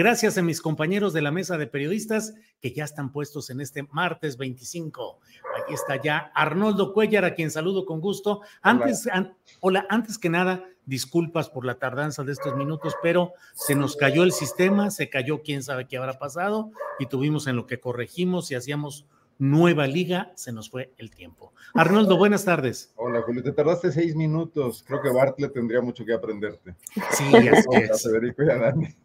Gracias a mis compañeros de la mesa de periodistas que ya están puestos en este martes 25. Aquí está ya Arnoldo Cuellar, a quien saludo con gusto. Antes, hola, antes que nada, disculpas por la tardanza de estos minutos, pero se nos cayó el sistema, se cayó quién sabe qué habrá pasado y tuvimos en lo que corregimos y hacíamos nueva liga, se nos fue el tiempo. Arnoldo, buenas tardes. Hola, Julio, te tardaste seis minutos. Creo que Bartlett tendría mucho que aprenderte. Sí, así es. Federico y Dani.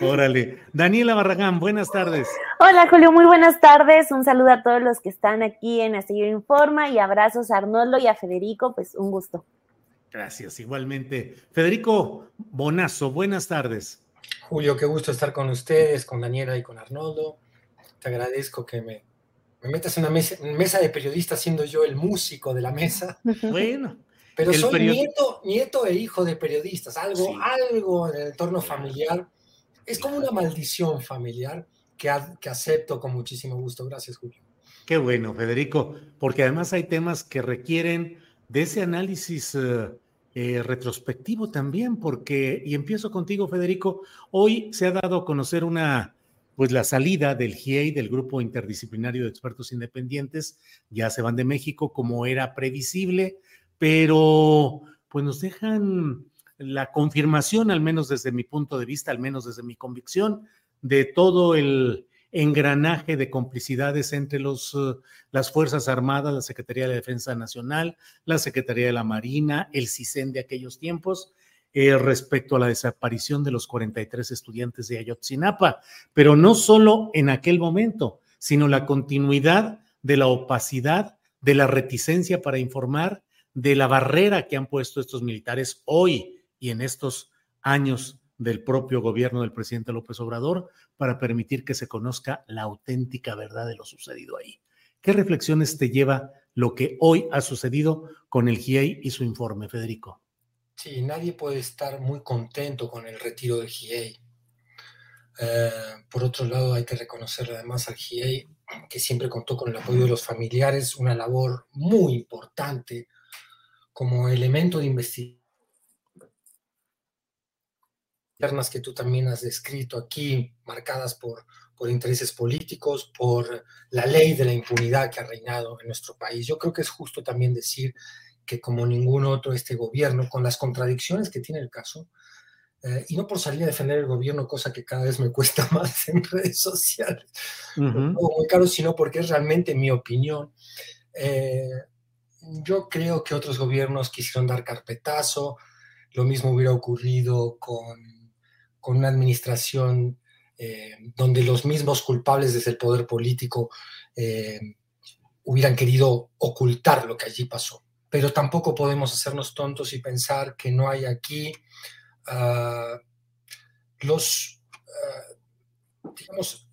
Órale. Daniela Barragán, buenas tardes. Hola, Julio, muy buenas tardes. Un saludo a todos los que están aquí en Astillero Informa y abrazos a Arnoldo y a Federico, pues un gusto. Gracias, igualmente. Federico Bonazo, buenas tardes. Julio, qué gusto estar con ustedes, con Daniela y con Arnoldo. Te agradezco que me, metas en una mesa, de periodistas siendo yo el músico de la mesa. Bueno. Pero soy nieto, nieto e hijo de periodistas, algo, algo en el entorno familiar es como una maldición familiar que, que acepto con muchísimo gusto. Gracias, Julio. Qué bueno, Federico, porque además hay temas que requieren de ese análisis eh, eh, retrospectivo también, porque, y empiezo contigo, Federico, hoy se ha dado a conocer una, pues la salida del GIEI, del Grupo Interdisciplinario de Expertos Independientes, ya se van de México como era previsible, pero pues nos dejan la confirmación, al menos desde mi punto de vista, al menos desde mi convicción, de todo el engranaje de complicidades entre los, eh, las Fuerzas Armadas, la Secretaría de Defensa Nacional, la Secretaría de la Marina, el CISEN de aquellos tiempos, eh, respecto a la desaparición de los 43 estudiantes de Ayotzinapa, pero no solo en aquel momento, sino la continuidad de la opacidad, de la reticencia para informar, de la barrera que han puesto estos militares hoy y en estos años del propio gobierno del presidente López Obrador para permitir que se conozca la auténtica verdad de lo sucedido ahí. ¿Qué reflexiones te lleva lo que hoy ha sucedido con el GIEI y su informe, Federico? Sí, nadie puede estar muy contento con el retiro del GIEI. Eh, por otro lado, hay que reconocerle además al GIEI que siempre contó con el apoyo de los familiares, una labor muy importante como elemento de investigación internas que tú también has descrito aquí, marcadas por, por intereses políticos, por la ley de la impunidad que ha reinado en nuestro país. Yo creo que es justo también decir que como ningún otro este gobierno, con las contradicciones que tiene el caso, eh, y no por salir a defender el gobierno, cosa que cada vez me cuesta más en redes sociales, no muy caro, sino porque es realmente mi opinión. Eh, yo creo que otros gobiernos quisieron dar carpetazo, lo mismo hubiera ocurrido con con una administración eh, donde los mismos culpables desde el poder político eh, hubieran querido ocultar lo que allí pasó. Pero tampoco podemos hacernos tontos y pensar que no hay aquí ah, los, ah, digamos,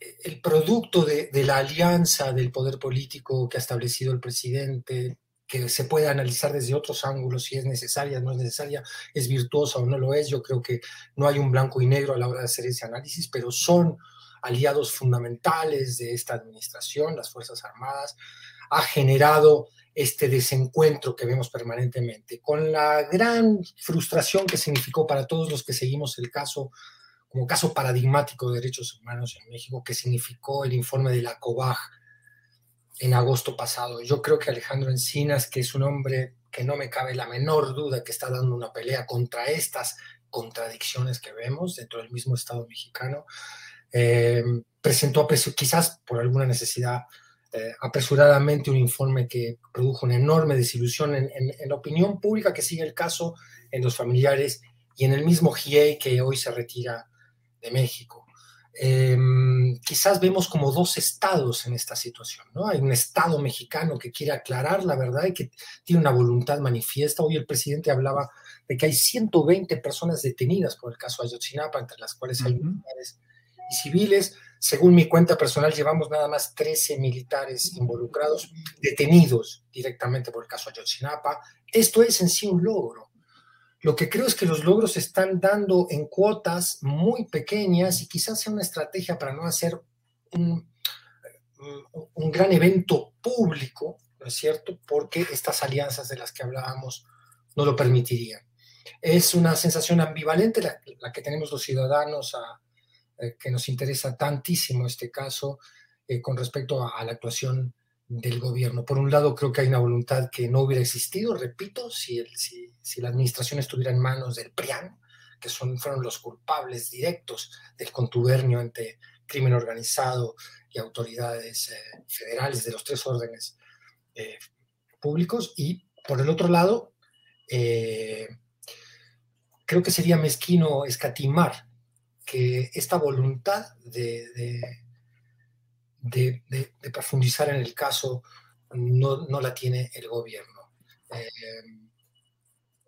el producto de, de, la alianza del poder político que ha establecido el presidente, que se puede analizar desde otros ángulos si es necesaria, no es necesaria, es virtuosa o no lo es. Yo creo que no hay un blanco y negro a la hora de hacer ese análisis, pero son aliados fundamentales de esta administración, las Fuerzas Armadas, ha generado este desencuentro que vemos permanentemente, con la gran frustración que significó para todos los que seguimos el caso como caso paradigmático de derechos humanos en México, que significó el informe de la COBAG en agosto pasado. Yo creo que Alejandro Encinas, que es un hombre que no me cabe la menor duda que está dando una pelea contra estas contradicciones que vemos dentro del mismo Estado mexicano, eh, presentó quizás por alguna necesidad eh, apresuradamente un informe que produjo una enorme desilusión en, la opinión pública que sigue el caso, en los familiares y en el mismo GIEI que hoy se retira de México. Em, quizás vemos como dos estados en esta situación, ¿no? Hay un estado mexicano que quiere aclarar la verdad y que tiene una voluntad manifiesta. Hoy el presidente hablaba de que hay 120 personas detenidas por el caso Ayotzinapa, entre las cuales hay militares y civiles. Según mi cuenta personal, llevamos nada más 13 militares involucrados, detenidos directamente por el caso Ayotzinapa. Esto es en sí un logro. Lo que creo es que los logros se están dando en cuotas muy pequeñas y quizás sea una estrategia para no hacer un, un gran evento público, ¿no es cierto? Porque estas alianzas de las que hablábamos no lo permitirían. Es una sensación ambivalente la, que tenemos los ciudadanos eh, que nos interesa tantísimo este caso eh, con respecto a, la actuación del gobierno. Por un lado, creo que hay una voluntad que no hubiera existido, repito, si, el, si, si la administración estuviera en manos del PRIAN, que son, fueron los culpables directos del contubernio entre crimen organizado y autoridades eh, federales de los tres órdenes públicos. Y por el otro lado, creo que sería mezquino escatimar que esta voluntad de, profundizar en el caso no, la tiene el gobierno. Eh,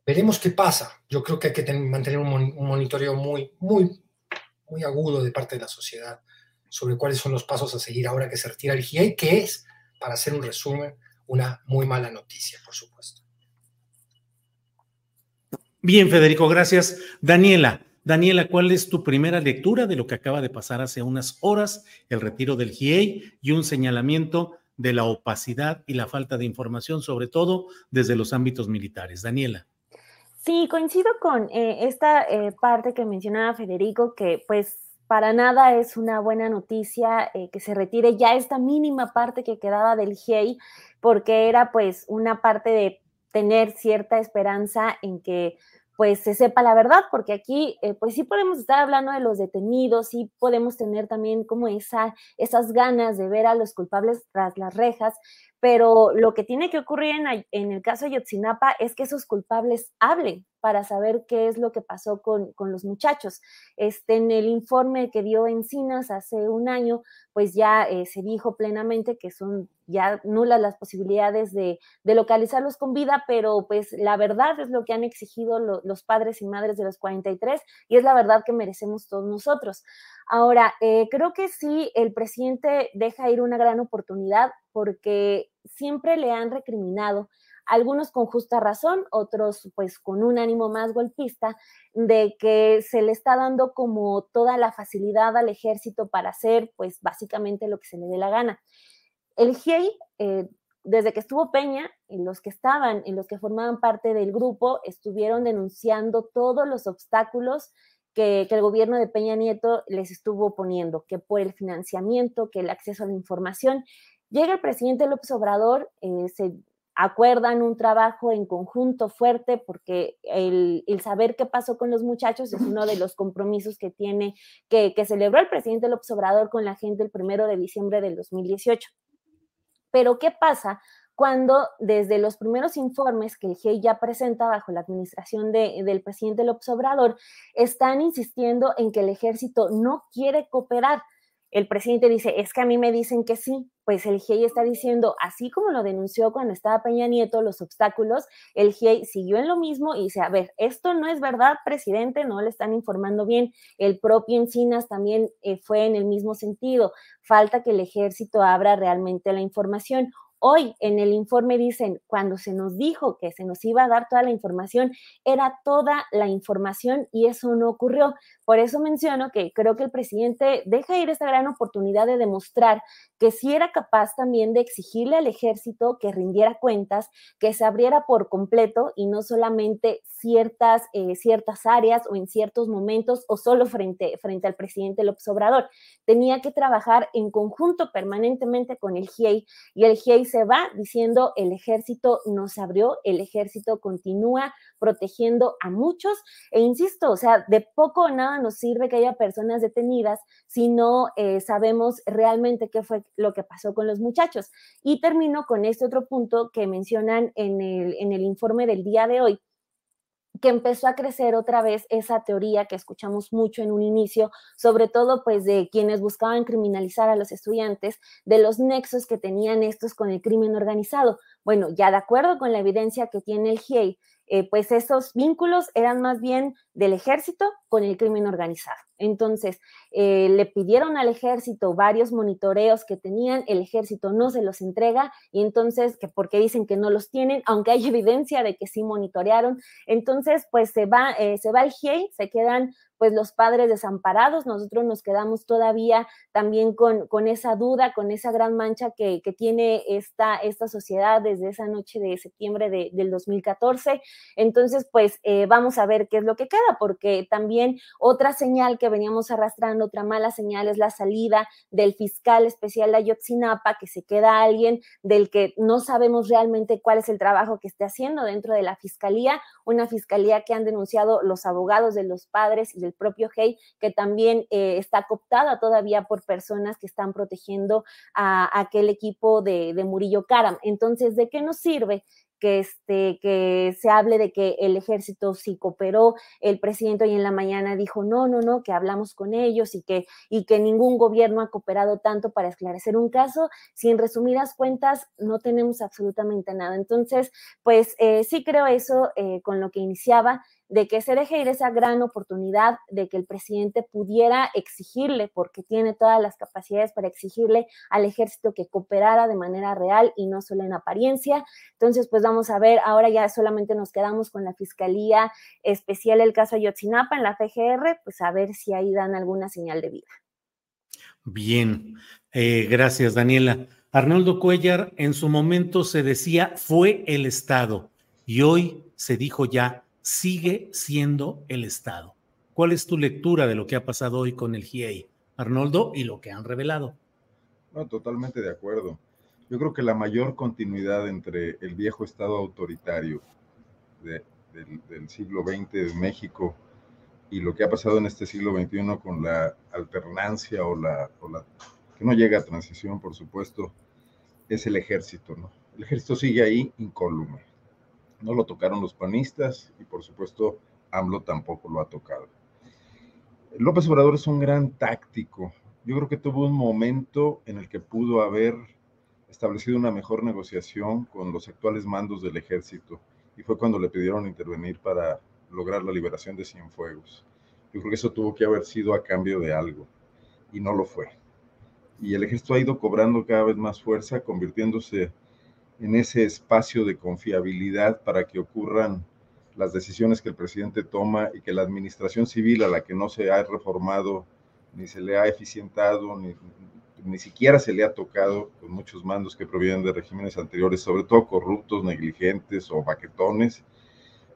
veremos qué pasa. Yo creo que hay que mantener un, monitoreo muy, muy, muy agudo de parte de la sociedad sobre cuáles son los pasos a seguir ahora que se retira el GIEI, que es, para hacer un resumen, una muy mala noticia, por supuesto. Bien, Federico, gracias. Daniela, Daniela, ¿cuál es tu primera lectura de lo que acaba de pasar hace unas horas, el retiro del GIEI y un señalamiento de la opacidad y la falta de información, sobre todo desde los ámbitos militares? Daniela. Sí, coincido con eh, esta eh, parte que mencionaba Federico, que pues para nada es una buena noticia eh, que se retire ya esta mínima parte que quedaba del GIEI, porque era pues una parte de tener cierta esperanza en que pues se sepa la verdad, porque aquí eh, pues sí podemos estar hablando de los detenidos, sí podemos tener también como esa, esas ganas de ver a los culpables tras las rejas, pero lo que tiene que ocurrir en, el caso de Yotzinapa es que esos culpables hablen para saber qué es lo que pasó con, los muchachos. Este, en el informe que dio Encinas hace un año, pues ya eh, se dijo plenamente que son ya nulas las posibilidades de, localizarlos con vida, pero pues la verdad es lo que han exigido los padres y madres de los 43 y es la verdad que merecemos todos nosotros. Ahora, eh, creo que sí, el presidente deja ir una gran oportunidad porque siempre le han recriminado, algunos con justa razón, otros pues con un ánimo más golpista, de que se le está dando como toda la facilidad al ejército para hacer pues básicamente lo que se le dé la gana. El GIEI, eh, desde que estuvo Peña, en los que estaban, en los que formaban parte del grupo, estuvieron denunciando todos los obstáculos que, el gobierno de Peña Nieto les estuvo poniendo, que por el financiamiento, que el acceso a la información. Llega el presidente López Obrador, eh, se acuerdan un trabajo en conjunto fuerte porque el, saber qué pasó con los muchachos es uno de los compromisos que tiene, que, que celebró el presidente López Obrador con la gente el primero de diciembre del 2018. Pero ¿qué pasa cuando desde los primeros informes que el GIEI ya presenta bajo la administración del presidente López Obrador, están insistiendo en que el ejército no quiere cooperar. El presidente dice, es que a mí me dicen que sí, pues el GIEI está diciendo, así como lo denunció cuando estaba Peña Nieto, los obstáculos, el GIEI siguió en lo mismo y dice, a ver, esto no es verdad, presidente, no le están informando bien. El propio Encinas también eh, fue en el mismo sentido, falta que el ejército abra realmente la información Hoy en el informe dicen, cuando se nos dijo que se nos iba a dar toda la información, era toda la información y eso no ocurrió. Por eso menciono que creo que el presidente deja ir esta gran oportunidad de demostrar que sí era capaz también de exigirle al ejército que rindiera cuentas, que se abriera por completo y no solamente ciertas, eh, ciertas áreas o en ciertos momentos o solo frente, frente al presidente López Obrador. Tenía que trabajar en conjunto permanentemente con el GIEI y el GIEI se va diciendo el ejército no se abrió, el ejército continúa protegiendo a muchos e insisto, o sea, de poco o nada nos sirve que haya personas detenidas si no eh, sabemos realmente qué fue lo que pasó con los muchachos. Y termino con este otro punto que mencionan en el, en el informe del día de hoy, que empezó a crecer otra vez esa teoría que escuchamos mucho en un inicio, sobre todo pues de quienes buscaban criminalizar a los estudiantes, de los nexos que tenían estos con el crimen organizado. Bueno, ya de acuerdo con la evidencia que tiene el GIEI, eh, pues esos vínculos eran más bien del ejército con el crimen organizado. Entonces, eh, le pidieron al ejército varios monitoreos que tenían, el ejército no se los entrega y entonces, que porque dicen que no los tienen, aunque hay evidencia de que sí monitorearon, entonces pues se va, eh, se va el GIEI, se quedan pues los padres desamparados, nosotros nos quedamos todavía también con, con esa duda, con esa gran mancha que, que tiene esta, esta sociedad desde esa noche de septiembre de, del 2014. Entonces, pues eh, vamos a ver qué es lo que queda, porque también otra señal que veníamos arrastrando, otra mala señal es la salida del fiscal especial de Ayotzinapa, que se queda alguien del que no sabemos realmente cuál es el trabajo que esté haciendo dentro de la fiscalía, una fiscalía que han denunciado los abogados de los padres y del propio Hey, que también eh, está cooptada todavía por personas que están protegiendo a, aquel equipo de, de Murillo Karam. Entonces, ¿de qué nos sirve que, este, que se hable de que el ejército sí cooperó, el presidente hoy en la mañana dijo, no, no, no, que hablamos con ellos y que, y que ningún gobierno ha cooperado tanto para esclarecer un caso, si en resumidas cuentas no tenemos absolutamente nada. Entonces, pues eh, sí creo eso eh, con lo que iniciaba, de que se deje ir esa gran oportunidad de que el presidente pudiera exigirle, porque tiene todas las capacidades para exigirle al ejército que cooperara de manera real y no solo en apariencia. Entonces, pues vamos a ver, ahora ya solamente nos quedamos con la Fiscalía Especial el caso Ayotzinapa en la FGR, pues a ver si ahí dan alguna señal de vida. Bien, eh, gracias Daniela. Arnoldo Cuellar, en su momento se decía fue el Estado y hoy se dijo ya sigue siendo el Estado. ¿Cuál es tu lectura de lo que ha pasado hoy con el GIEI, Arnoldo, y lo que han revelado? No, totalmente de acuerdo. Yo creo que la mayor continuidad entre el viejo Estado autoritario del, siglo XX de México y lo que ha pasado en este siglo XXI con la alternancia o la, o la que no llega a transición, por supuesto, es el ejército, ¿no? El ejército sigue ahí incólume no lo tocaron los panistas y por supuesto AMLO tampoco lo ha tocado. López Obrador es un gran táctico. Yo creo que tuvo un momento en el que pudo haber establecido una mejor negociación con los actuales mandos del ejército y fue cuando le pidieron intervenir para lograr la liberación de Cienfuegos. Yo creo que eso tuvo que haber sido a cambio de algo y no lo fue. Y el ejército ha ido cobrando cada vez más fuerza, convirtiéndose en ese espacio de confiabilidad para que ocurran las decisiones que el presidente toma y que la administración civil a la que no se ha reformado ni se le ha eficientado, ni, ni siquiera se le ha tocado con muchos mandos que provienen de regímenes anteriores, sobre todo corruptos, negligentes o baquetones,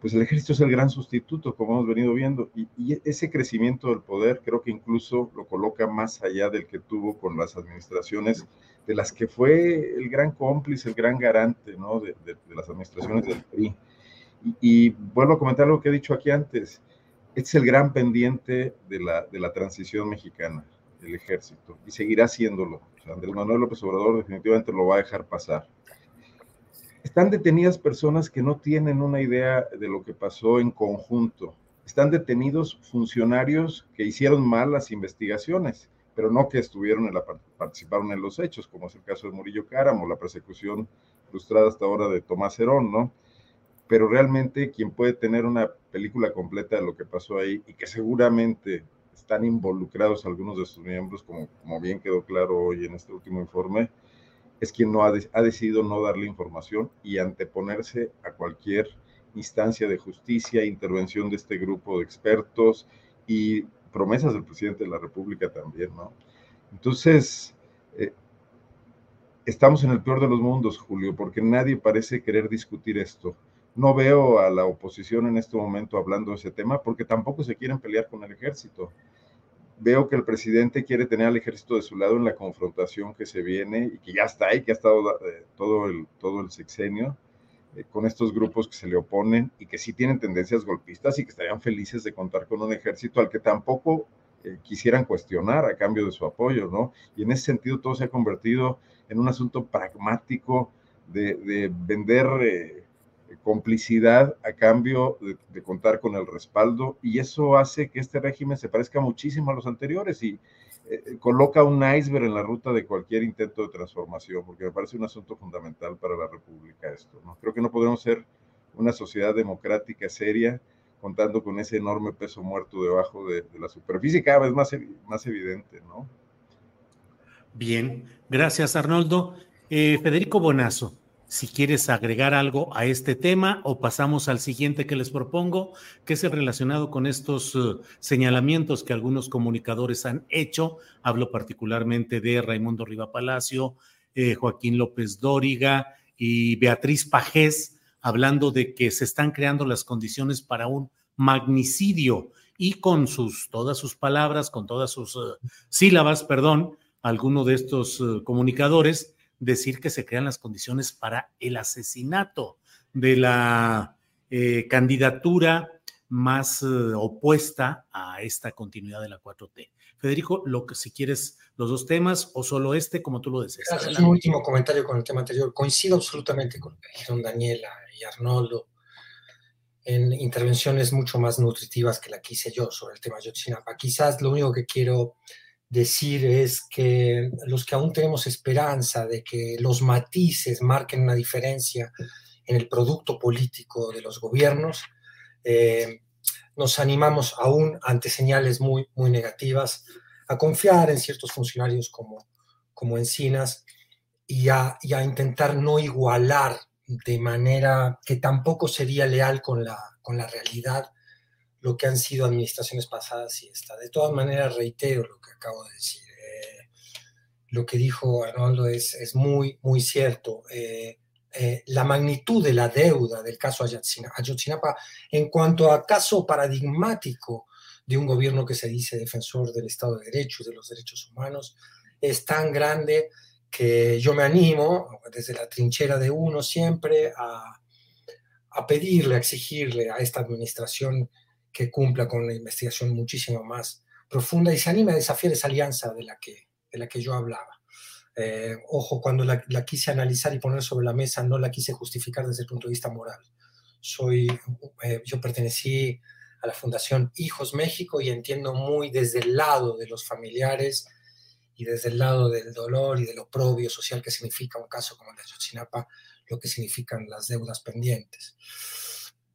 pues el ejército es el gran sustituto, como hemos venido viendo, y, ese crecimiento del poder creo que incluso lo coloca más allá del que tuvo con las administraciones de las que fue el gran cómplice, el gran garante ¿no? de, las administraciones del PRI. Y, vuelvo a comentar lo que he dicho aquí antes, es el gran pendiente de la, de la transición mexicana, el ejército, y seguirá siéndolo. O sea, Andrés Manuel López Obrador definitivamente lo va a dejar pasar. Están detenidas personas que no tienen una idea de lo que pasó en conjunto. Están detenidos funcionarios que hicieron mal las investigaciones pero no que estuvieron en la, participaron en los hechos, como es el caso de Murillo Cáramo, la persecución frustrada hasta ahora de Tomás Herón, ¿no? Pero realmente quien puede tener una película completa de lo que pasó ahí y que seguramente están involucrados algunos de sus miembros, como, como bien quedó claro hoy en este último informe, es quien no ha, ha decidido no darle información y anteponerse a cualquier instancia de justicia, intervención de este grupo de expertos y promesas del presidente de la República también, ¿no? Entonces, eh, estamos en el peor de los mundos, Julio, porque nadie parece querer discutir esto. No veo a la oposición en este momento hablando de ese tema porque tampoco se quieren pelear con el ejército. Veo que el presidente quiere tener al ejército de su lado en la confrontación que se viene y que ya está ahí, que ha estado eh, todo, el, todo el sexenio eh, con estos grupos que se le oponen y que sí tienen tendencias golpistas y que estarían felices de contar con un ejército al que tampoco eh, quisieran cuestionar a cambio de su apoyo, ¿no? Y en ese sentido todo se ha convertido en un asunto pragmático de, vender complicidad a cambio de, contar con el respaldo y eso hace que este régimen se parezca muchísimo a los anteriores y eh, coloca un iceberg en la ruta de cualquier intento de transformación, porque me parece un asunto fundamental para la República esto. ¿no? Creo que no podemos ser una sociedad democrática seria contando con ese enorme peso muerto debajo de, la superficie, cada vez más, más evidente, ¿no? Bien, gracias Arnoldo. Eh, Federico Bonazo, si quieres agregar algo a este tema o pasamos al siguiente que les propongo, que es el relacionado con estos uh, señalamientos que algunos comunicadores han hecho. Hablo particularmente de Raimundo Riva Palacio, eh, Joaquín López Dóriga y Beatriz Pajés, hablando de que se están creando las condiciones para un magnicidio y con sus todas sus palabras, con todas sus uh, sílabas, perdón, alguno de estos comunicadores decir que se crean las condiciones para el asesinato de la eh, candidatura más eh, opuesta a esta continuidad de la 4T. Federico, lo que si quieres los dos temas o solo este, como tú lo deseas. Gracias. Un último comentario con el tema anterior. Coincido absolutamente con lo que dijeron Daniela y Arnoldo en intervenciones mucho más nutritivas que la que hice yo sobre el tema de Yotzinapa. Quizás lo único que quiero decir es que los que aún tenemos esperanza de que los matices marquen una diferencia en el producto político de los gobiernos, eh, nos animamos aún ante señales muy, muy negativas a confiar en ciertos funcionarios como, como Encinas y a, y a intentar no igualar de manera que tampoco sería leal con la, con la realidad lo que han sido administraciones pasadas y esta. De todas maneras, reitero lo que acabo de decir. Eh, lo que dijo Arnoldo es, es muy, muy cierto. Eh, eh, la magnitud de la deuda del caso Ayotzinapa en cuanto a caso paradigmático de un gobierno que se dice defensor del Estado de Derecho y de los derechos humanos es tan grande que yo me animo desde la trinchera de uno siempre a, a pedirle, a exigirle a esta administración que cumpla con una investigación muchísimo más profunda y se anime a desafiar esa alianza de la que, de la que yo hablaba. Eh, ojo, cuando la, quise analizar y poner sobre la mesa, no la quise justificar desde el punto de vista moral. Soy, eh, yo pertenecí a la Fundación Hijos México y entiendo muy desde el lado de los familiares y desde el lado del dolor y del oprobio social que significa un caso como el de Ayotzinapa, lo que significan las deudas pendientes.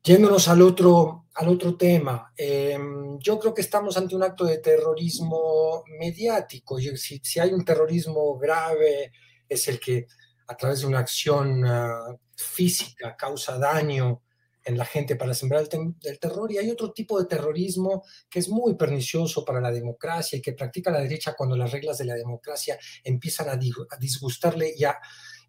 Yéndonos al otro, al otro tema, em, yo creo que estamos ante un acto de terrorismo mediático. Si, si hay un terrorismo grave, es el que a través de una acción ah, física causa daño en la gente para sembrar el, terror. Y hay otro tipo de terrorismo que es muy pernicioso para la democracia y que practica la derecha cuando las reglas de la democracia empiezan a, a disgustarle y a,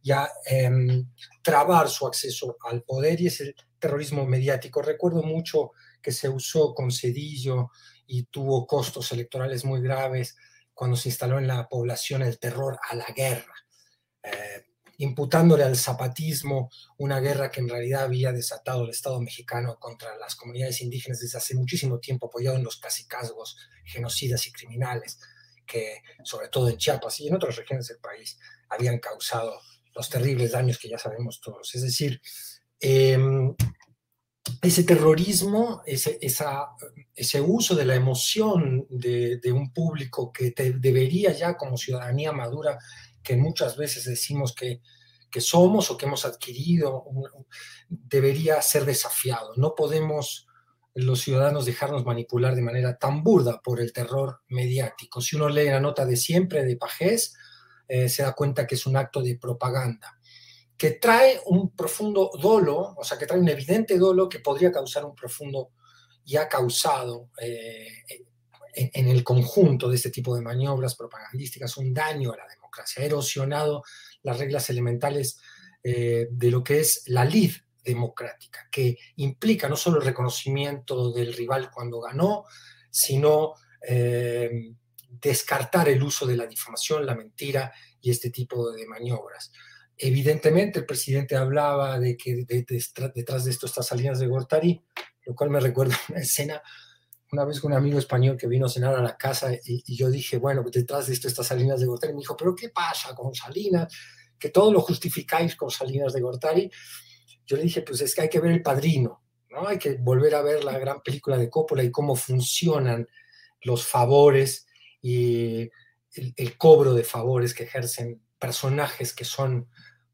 y a em, trabar su acceso al poder. Y es el terrorismo mediático. Recuerdo mucho que se usó con Cedillo y tuvo costos electorales muy graves cuando se instaló en la población el terror a la guerra, eh, imputándole al zapatismo una guerra que en realidad había desatado el Estado mexicano contra las comunidades indígenas desde hace muchísimo tiempo, apoyado en los casicazgos genocidas y criminales que, sobre todo en Chiapas y en otras regiones del país, habían causado los terribles daños que ya sabemos todos. Es decir, Em, ese terrorismo, ese, ese uso de la emoción de, un público que debería ya como ciudadanía madura, que muchas veces decimos que, que somos o que hemos adquirido, debería ser desafiado. No podemos los ciudadanos dejarnos manipular de manera tan burda por el terror mediático. Si uno lee la nota de siempre de Pajés, eh, se da cuenta que es un acto de propaganda, que trae un profundo dolo, o sea, que trae un evidente dolo que podría causar un profundo y ha causado eh, en, el conjunto de este tipo de maniobras propagandísticas un daño a la democracia, ha erosionado las reglas elementales eh, de lo que es la lid democrática, que implica no solo el reconocimiento del rival cuando ganó, sino descartar el uso de la difamación, la mentira y este tipo de maniobras. Evidentemente, el presidente hablaba de que detrás de esto está Salinas de Gortari, lo cual me recuerda una escena una vez con un amigo español que vino a cenar a la casa y, yo dije, bueno, detrás de esto está Salinas de Gortari. Me dijo, pero ¿qué pasa con Salinas? Que todo lo justificáis con Salinas de Gortari. Yo le dije, pues es que hay que ver el padrino, ¿no? Hay que volver a ver la gran película de Coppola y cómo funcionan los favores y el, cobro de favores que ejercen personajes que son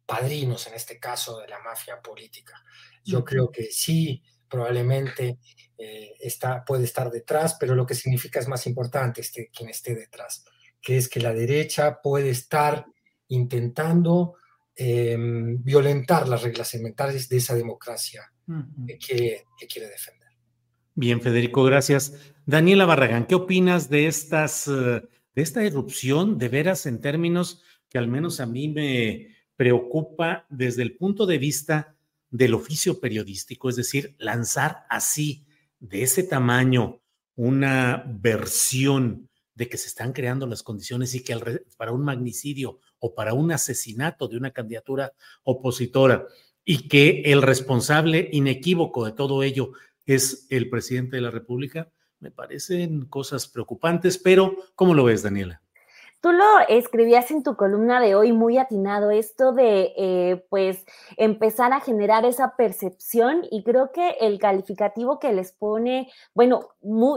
padrinos, en este caso, de la mafia política. Yo creo que sí, probablemente eh, está, puede estar detrás, pero lo que significa es más importante este, quien esté detrás, que es que la derecha puede estar intentando em, violentar las reglas elementales de esa democracia que, quiere, que quiere defender. Bien, Federico, gracias. Daniela Barragán, ¿qué opinas de estas, eh, de esta erupción de veras en términos que al menos a mí me preocupa desde el punto de vista del oficio periodístico, es decir, lanzar así, de ese tamaño, una versión de que se están creando las condiciones y que para un magnicidio o para un asesinato de una candidatura opositora y que el responsable inequívoco de todo ello es el presidente de la República, me parecen cosas preocupantes, pero ¿cómo lo ves, Daniela? Tú lo escribías en tu columna de hoy muy atinado, esto de eh, pues empezar a generar esa percepción y creo que el calificativo que les pone, bueno,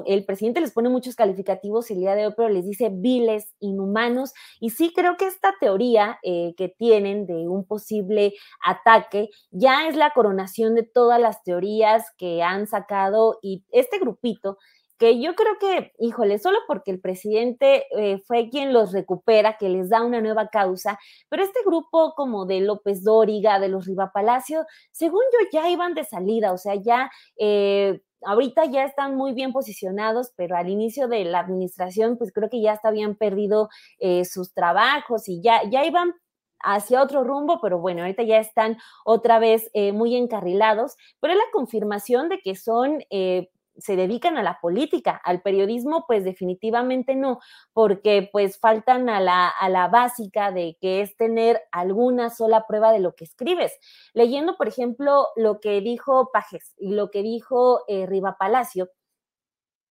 el presidente les pone muchos calificativos el día de hoy, pero les dice viles, inhumanos y sí creo que esta teoría eh, que tienen de un posible ataque ya es la coronación de todas las teorías que han sacado y este grupito que yo creo que, híjole, solo porque el presidente eh, fue quien los recupera, que les da una nueva causa, pero este grupo como de López Dóriga, de los Riva Palacio, según yo ya iban de salida, o sea, ya... Eh, ahorita ya están muy bien posicionados, pero al inicio de la administración, pues creo que ya habían perdido eh, sus trabajos y ya, ya iban hacia otro rumbo, pero bueno, ahorita ya están otra vez muy encarrilados, pero es la confirmación de que son se dedican a la política, al periodismo, pues definitivamente no, porque pues faltan a la, a la básica de que es tener alguna sola prueba de lo que escribes. Leyendo, por ejemplo, lo que dijo Pajes y lo que dijo eh, Riva Palacio,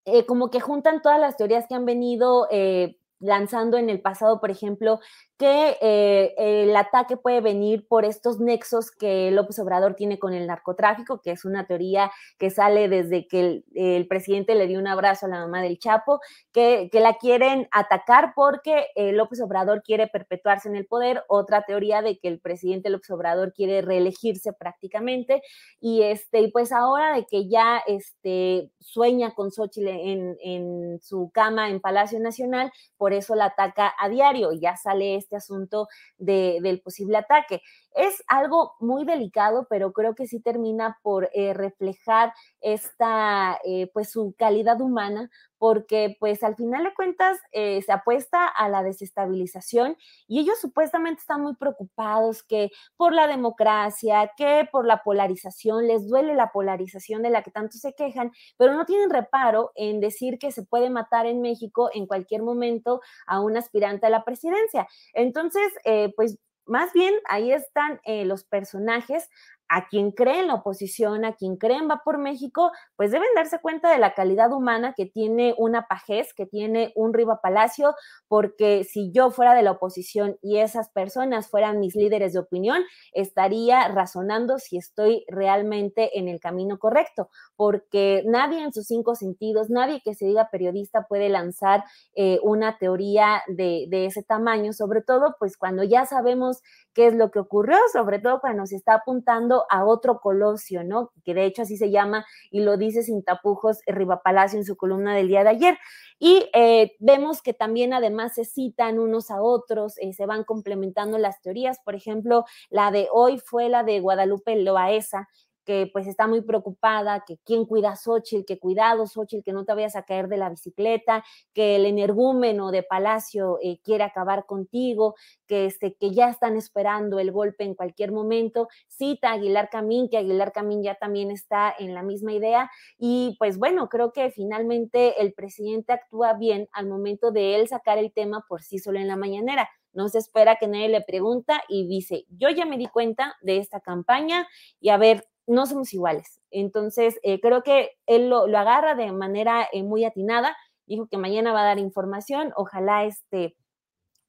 eh, como que juntan todas las teorías que han venido eh, lanzando en el pasado, por ejemplo, que eh, el ataque puede venir por estos nexos que López Obrador tiene con el narcotráfico, que es una teoría que sale desde que el, presidente le dio un abrazo a la mamá del Chapo, que, la quieren atacar porque eh, López Obrador quiere perpetuarse en el poder, otra teoría de que el presidente López Obrador quiere reelegirse prácticamente, y este, pues ahora de que ya este, sueña con Xochitl en, en su cama en Palacio Nacional, por eso la ataca a diario, ya sale este asunto del posible ataque. Es algo muy delicado, pero creo que sí termina por eh, reflejar esta, eh, pues su calidad humana, porque pues al final de cuentas eh, se apuesta a la desestabilización y ellos supuestamente están muy preocupados que por la democracia, que por la polarización, les duele la polarización de la que tanto se quejan, pero no tienen reparo en decir que se puede matar en México en cualquier momento a un aspirante a la presidencia. Entonces, pues más bien ahí están eh, los personajes a quien cree en la oposición, a quien creen va por México, pues deben darse cuenta de la calidad humana que tiene una Pajés, que tiene un Riva Palacio, porque si yo fuera de la oposición y esas personas fueran mis líderes de opinión, estaría razonando si estoy realmente en el camino correcto, porque nadie en sus cinco sentidos, nadie que se diga periodista puede lanzar eh, una teoría de, de ese tamaño, sobre todo pues cuando ya sabemos qué es lo que ocurrió, sobre todo cuando se está apuntando a otro Colosio, ¿no? Que de hecho así se llama y lo dice sin tapujos Riva Palacio en su columna del día de ayer. Y eh, vemos que también además se citan unos a otros, eh, se van complementando las teorías. Por ejemplo, la de hoy fue la de Guadalupe Loaesa, que pues está muy preocupada, que quién cuida a Xochitl, que cuidado Xochitl, que no te vayas a caer de la bicicleta, que el energúmeno de Palacio eh, quiere acabar contigo, que, este, que ya están esperando el golpe en cualquier momento. Cita a Aguilar Camín, que Aguilar Camín ya también está en la misma idea. Y pues bueno, creo que finalmente el presidente actúa bien al momento de él sacar el tema por sí solo en la mañanera no se espera que nadie le pregunta y dice, yo ya me di cuenta de esta campaña y a ver, no somos iguales. Entonces, eh, creo que él lo, agarra de manera eh, muy atinada. Dijo que mañana va a dar información. Ojalá este,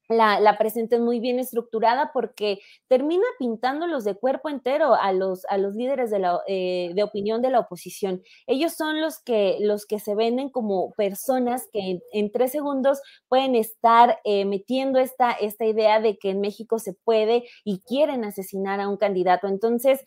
la, la presenten muy bien estructurada porque termina pintándolos de cuerpo entero a los, a los líderes de, la, eh, de opinión de la oposición. Ellos son los que, los que se venden como personas que en, tres segundos pueden estar metiendo esta, esta idea de que en México se puede y quieren asesinar a un candidato. Entonces,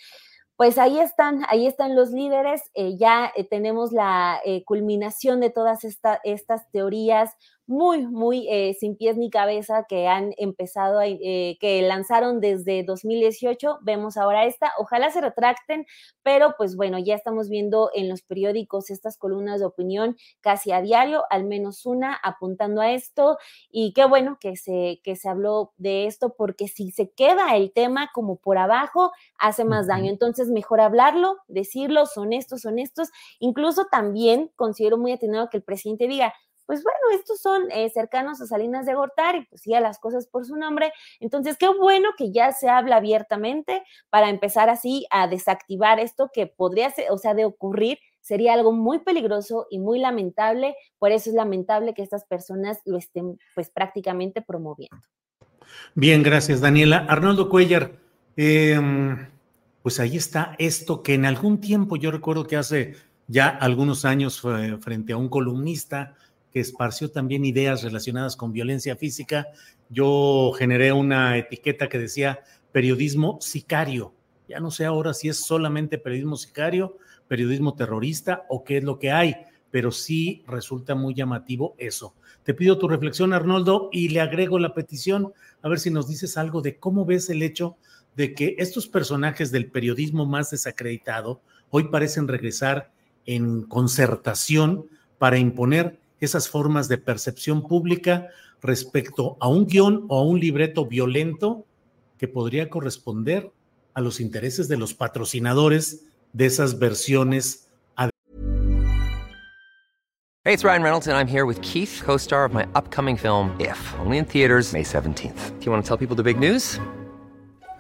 pues ahí están, ahí están los líderes, eh, ya eh, tenemos la eh, culminación de todas estas teorías muy, muy eh, sin pies ni cabeza que han empezado, a, eh, que lanzaron desde 2018. Vemos ahora esta, ojalá se retracten, pero pues bueno, ya estamos viendo en los periódicos estas columnas de opinión casi a diario, al menos una apuntando a esto. Y qué bueno que se, que se habló de esto, porque si se queda el tema como por abajo, hace más daño. Entonces, mejor hablarlo, decirlo, son estos, son estos. Incluso también considero muy atinado que el presidente diga, pues bueno, estos son eh, cercanos a Salinas de Gortari, pues sí, a las cosas por su nombre. Entonces, qué bueno que ya se habla abiertamente para empezar así a desactivar esto que podría ser, o sea, de ocurrir, sería algo muy peligroso y muy lamentable. Por eso es lamentable que estas personas lo estén, pues prácticamente promoviendo. Bien, gracias, Daniela. Arnoldo Cuellar, em, pues ahí está esto que en algún tiempo, yo recuerdo que hace ya algunos años frente a un columnista, que esparció también ideas relacionadas con violencia física. Yo generé una etiqueta que decía periodismo sicario. Ya no sé ahora si es solamente periodismo sicario, periodismo terrorista o qué es lo que hay, pero sí resulta muy llamativo eso. Te pido tu reflexión, Arnoldo, y le agrego la petición, a ver si nos dices algo de cómo ves el hecho de que estos personajes del periodismo más desacreditado hoy parecen regresar en concertación para imponer esas formas de percepción pública respecto a un guion o a un libreto violento que podría corresponder a los intereses de los patrocinadores de esas versiones. Hey, it's Ryan Reynolds and I'm here with Keith, co-star of my upcoming film If, only in theaters May 17th. Do you want to tell people the big news?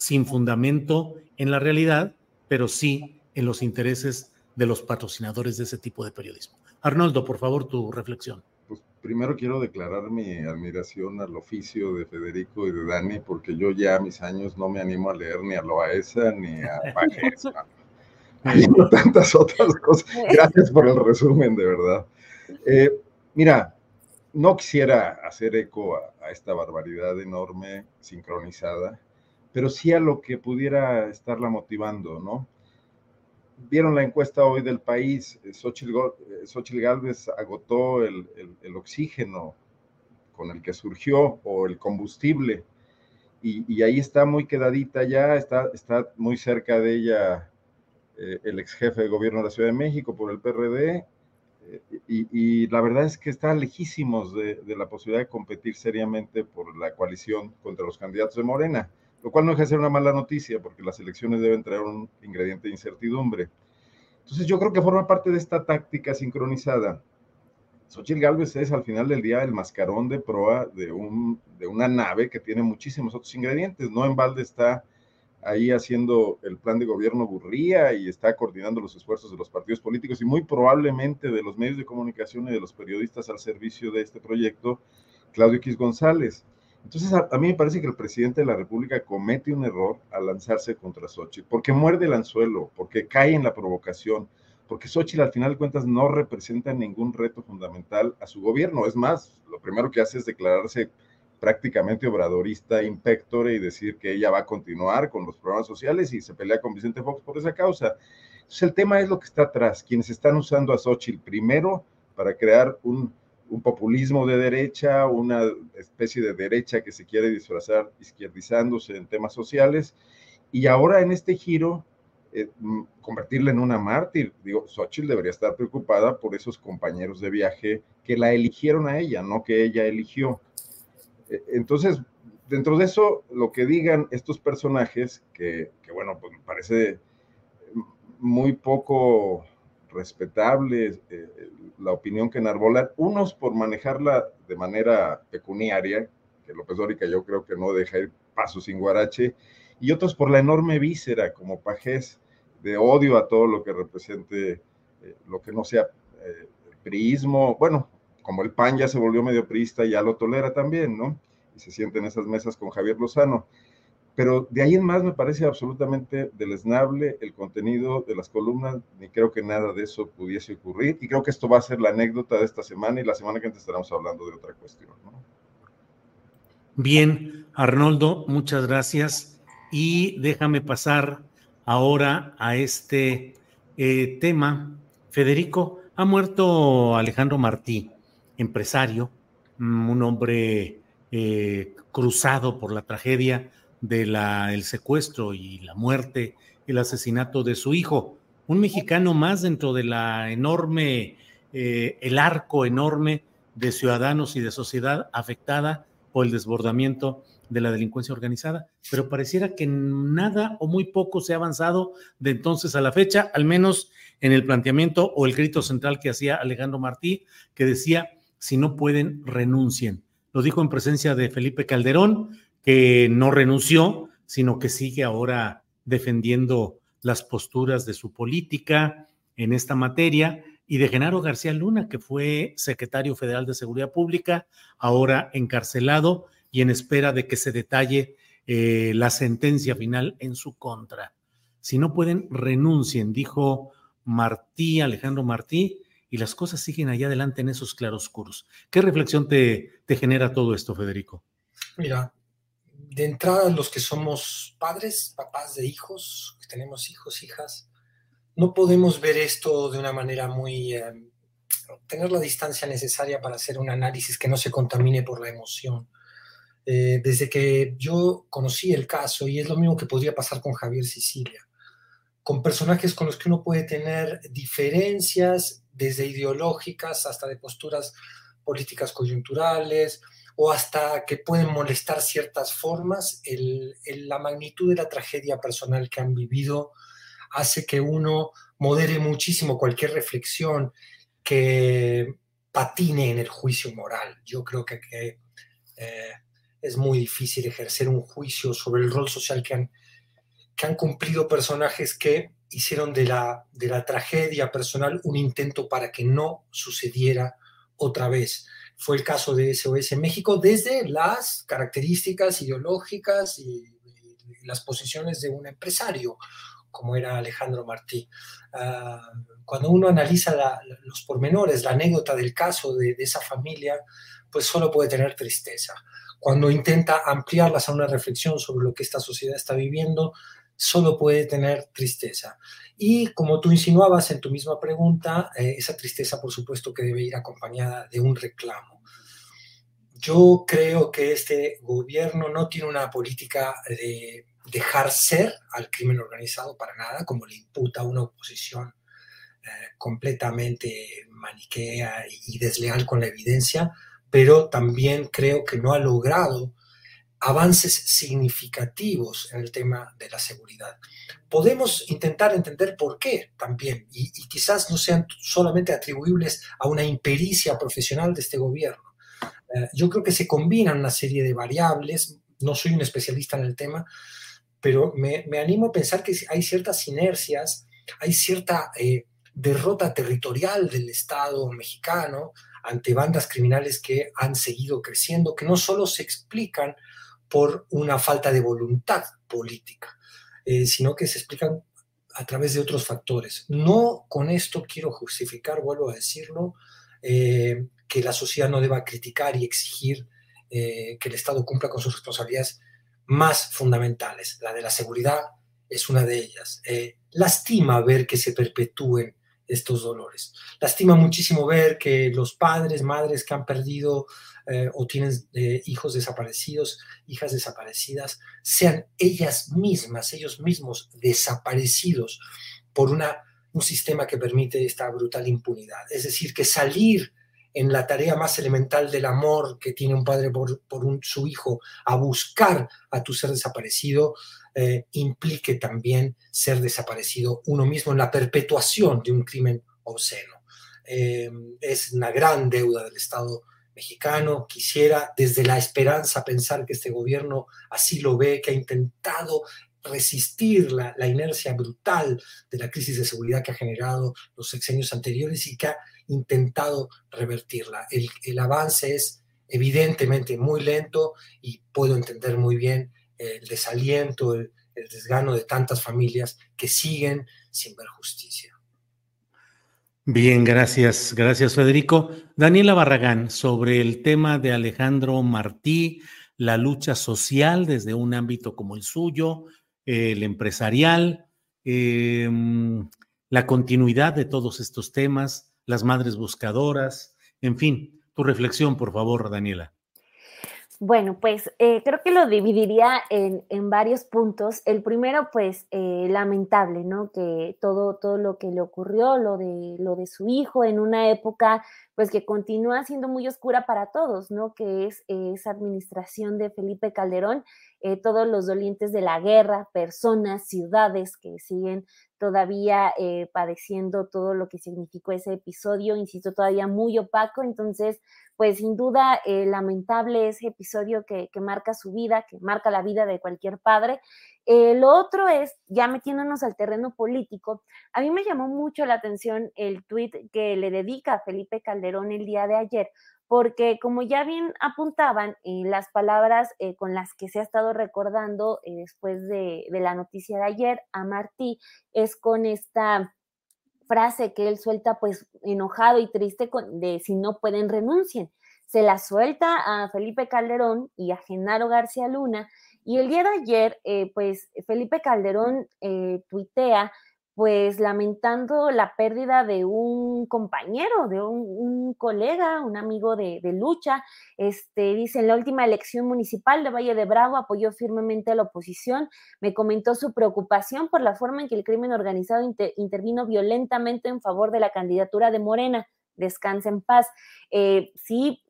sin fundamento en la realidad, pero sí en los intereses de los patrocinadores de ese tipo de periodismo. Arnoldo, por favor, tu reflexión. Pues primero quiero declarar mi admiración al oficio de Federico y de Dani, porque yo ya a mis años no me animo a leer ni a Loaesa ni a Pajes, Hay tantas otras cosas. Gracias por el resumen, de verdad. Eh, mira, no quisiera hacer eco a esta barbaridad enorme, sincronizada, pero sí a lo que pudiera estarla motivando, ¿no? Vieron la encuesta hoy del país, Xochitl, eh, Galvez agotó el, oxígeno con el que surgió o el combustible y, ahí está muy quedadita ya, está, muy cerca de ella eh, el ex jefe de gobierno de la Ciudad de México por el PRD, eh, y, la verdad es que está lejísimos de, la posibilidad de competir seriamente por la coalición contra los candidatos de Morena, lo cual no deja de ser una mala noticia, porque las elecciones deben traer un ingrediente de incertidumbre. Entonces yo creo que forma parte de esta táctica sincronizada. Xochitl Galvez es al final del día el mascarón de proa de, un, de una nave que tiene muchísimos otros ingredientes. No en balde está ahí haciendo el plan de gobierno burría y está coordinando los esfuerzos de los partidos políticos y muy probablemente de los medios de comunicación y de los periodistas al servicio de este proyecto, Claudio X González. Entonces, a, mí me parece que el presidente de la República comete un error al lanzarse contra Xochitl, porque muerde el anzuelo, porque cae en la provocación, porque Xochitl al final de cuentas no representa ningún reto fundamental a su gobierno. Es más, lo primero que hace es declararse prácticamente obradorista, impectore y decir que ella va a continuar con los programas sociales y se pelea con Vicente Fox por esa causa. Entonces, el tema es lo que está atrás, quienes están usando a Xochitl primero para crear un un populismo de derecha, una especie de derecha que se quiere disfrazar izquierdizándose en temas sociales, y ahora en este giro, eh, mm, convertirla en una mártir. Digo, Xochitl debería estar preocupada por esos compañeros de viaje que la eligieron a ella, no que ella eligió. E, entonces, dentro de eso, lo que digan estos personajes, que, que bueno, pues me parece muy poco respetable eh, la opinión que enarbolan, unos por manejarla de manera pecuniaria, que López Dórica yo creo que no deja ir paso sin guarache, y otros por la enorme víscera como pajés de odio a todo lo que represente eh, lo que no sea eh, priismo, bueno, como el PAN ya se volvió medio priista, ya lo tolera también, ¿no? Y se siente en esas mesas con Javier Lozano pero de ahí en más me parece absolutamente deleznable el contenido de las columnas, ni creo que nada de eso pudiese ocurrir, y creo que esto va a ser la anécdota de esta semana y la semana que antes estaremos hablando de otra cuestión. Bien, Arnoldo, muchas gracias. Y déjame pasar ahora a este eh, tema. Federico, ha muerto Alejandro Martí, empresario, mm, un hombre eh, cruzado por la tragedia del secuestro y la muerte, el asesinato de su hijo. Un mexicano más dentro de la enorme, eh, el arco enorme de ciudadanos y de sociedad afectada por el desbordamiento de la delincuencia organizada, pero pareciera que nada o muy poco se ha avanzado de entonces a la fecha, al menos en el planteamiento o el grito central que hacía Alejandro Martí, que decía, si no pueden, renuncien. Lo dijo en presencia de Felipe Calderón, que no renunció, sino que sigue ahora defendiendo las posturas de su política en esta materia, y de Genaro García Luna, que fue secretario federal de Seguridad Pública, ahora encarcelado y en espera de que se detalle eh, la sentencia final en su contra. Si no pueden, renuncien, dijo Martí, Alejandro Martí, y las cosas siguen allá adelante en esos claroscuros. ¿Qué reflexión te, te genera todo esto, Federico? Mira, de entrada los que somos padres, papás de hijos, que tenemos hijos, hijas, no podemos ver esto de una manera muy... Eh, tener la distancia necesaria para hacer un análisis que no se contamine por la emoción. Eh, desde que yo conocí el caso, y es lo mismo que podría pasar con Javier Sicilia, con personajes con los que uno puede tener diferencias, desde ideológicas hasta de posturas políticas coyunturales, o hasta que pueden molestar ciertas formas, la magnitud de la tragedia personal que han vivido hace que uno modere muchísimo cualquier reflexión que patine en el juicio moral. Yo creo que, eh, es muy difícil ejercer un juicio sobre el rol social que han, que han cumplido personajes que hicieron de la, de la tragedia personal un intento para que no sucediera otra vez fue el caso de SOS México desde las características ideológicas y, las posiciones de un empresario, como era Alejandro Martí. Ah, cuando uno analiza los pormenores, la anécdota del caso de, de, esa familia, pues solo puede tener tristeza. Cuando intenta ampliarlas a una reflexión sobre lo que esta sociedad está viviendo, solo puede tener tristeza. Y como tú insinuabas en tu misma pregunta, eh, esa tristeza, por supuesto, que debe ir acompañada de un reclamo. Yo creo que este gobierno no tiene una política de, dejar ser al crimen organizado para nada, como le imputa una oposición eh, completamente maniquea y desleal con la evidencia, pero también creo que no ha logrado avances significativos en el tema de la seguridad. Podemos intentar entender por qué también, y, quizás no sean solamente atribuibles a una impericia profesional de este gobierno. Eh, yo creo que se combinan una serie de variables, no soy un especialista en el tema, pero me, animo a pensar que hay ciertas inercias, hay cierta eh, derrota territorial del Estado mexicano ante bandas criminales que han seguido creciendo, que no solo se explican por una falta de voluntad política, eh, sino que se explican a través de otros factores. No con esto quiero justificar, vuelvo a decirlo, eh, que la sociedad no deba criticar y exigir eh, que el Estado cumpla con sus responsabilidades más fundamentales. La de la seguridad es una de ellas. lastima ver que se perpetúen estos dolores. Lastima muchísimo ver que los padres, madres que han perdido eh, o tienen eh, hijos desaparecidos, hijas desaparecidas, sean ellas mismas, ellos mismos desaparecidos por un sistema que permite esta brutal impunidad. Es decir, que salir en la tarea más elemental del amor que tiene un padre por, su hijo a buscar a tu ser desaparecido, eh, implique también ser desaparecido uno mismo en la perpetuación de un crimen obsceno. es una gran deuda del Estado mexicano. Quisiera desde la esperanza pensar que este gobierno así lo ve, que ha intentado resistir la, inercia brutal de la crisis de seguridad que ha generado los sexenios anteriores y que ha intentado revertirla. El, avance es evidentemente muy lento y puedo entender muy bien el desaliento, el desgano de tantas familias que siguen sin ver justicia. Bien, gracias, gracias Federico. Daniela Barragán, sobre el tema de Alejandro Martí, la lucha social desde un ámbito como el suyo, el empresarial, em, la continuidad de todos estos temas, las madres buscadoras, en fin, tu reflexión, por favor, Daniela. Bueno, pues eh, creo que lo dividiría en, varios puntos. El primero, pues eh, lamentable, ¿no? Que todo, todo lo que le ocurrió, lo de, lo de su hijo en una época, pues que continúa siendo muy oscura para todos, ¿no? Que es esa administración de Felipe Calderón, eh, todos los dolientes de la guerra, personas, ciudades que siguen todavía padeciendo todo lo que significó ese episodio, insisto, todavía muy opaco. Entonces, pues sin duda eh, lamentable ese episodio que, marca su vida, que marca la vida de cualquier padre. Eh, lo otro es, ya metiéndonos al terreno político, a mí me llamó mucho la atención el tuit que le dedica a Felipe Calderón el día de ayer, porque como ya bien apuntaban, eh, las palabras con las que se ha estado recordando después de, la noticia de ayer a Martí es con esta frase que él suelta pues enojado y triste de si no pueden renuncien. Se la suelta a Felipe Calderón y a Genaro García Luna. Y el día de ayer, eh, pues Felipe Calderón eh, tuitea pues lamentando la pérdida de un compañero, de un, colega, un amigo de, lucha. Este, dice, en la última elección municipal de Valle de Bravo apoyó firmemente a la oposición, me comentó su preocupación por la forma en que el crimen organizado intervino violentamente en favor de la candidatura de Morena. Descansa en paz. Eh, sí,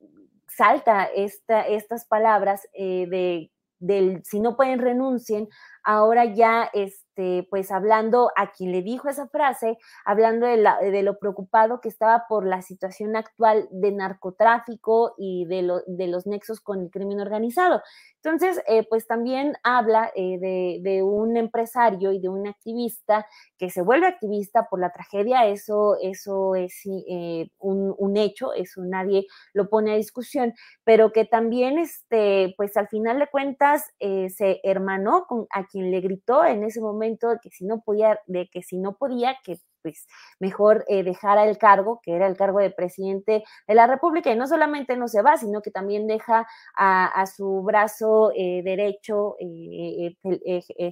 salta esta, estas palabras eh, de del si no pueden renuncien, ahora ya este, pues hablando a quien le dijo esa frase, hablando de, de lo preocupado que estaba por la situación actual de narcotráfico y de, de los nexos con el crimen organizado. Entonces, eh, pues también habla eh, de, un empresario y de un activista que se vuelve activista por la tragedia, eso, eso es eh, un, hecho, eso nadie lo pone a discusión, pero que también, este, pues al final de cuentas, se hermanó con quien le gritó en ese momento de que si no podía, de que si no podía, que pues mejor eh, dejara el cargo, que era el cargo de presidente de la República, y no solamente no se va, sino que también deja a, su brazo eh, derecho, eh,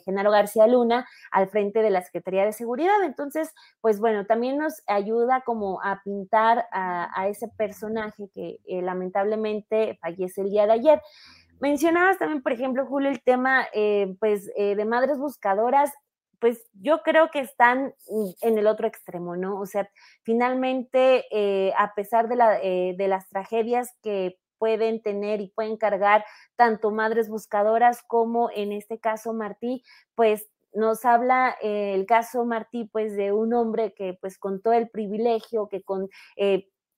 Genaro García Luna, al frente de la Secretaría de Seguridad. Entonces, pues bueno, también nos ayuda como a pintar a ese personaje que lamentablemente fallece el día de ayer. Mencionabas también, por ejemplo, Julio, el tema eh, pues, eh, de madres buscadoras pues yo creo que están en el otro extremo, ¿no? O sea, finalmente, eh, a pesar de, la, de las tragedias que pueden tener y pueden cargar tanto madres buscadoras como en este caso Martí, pues nos habla el caso Martí, pues de un hombre que pues con todo el privilegio, que con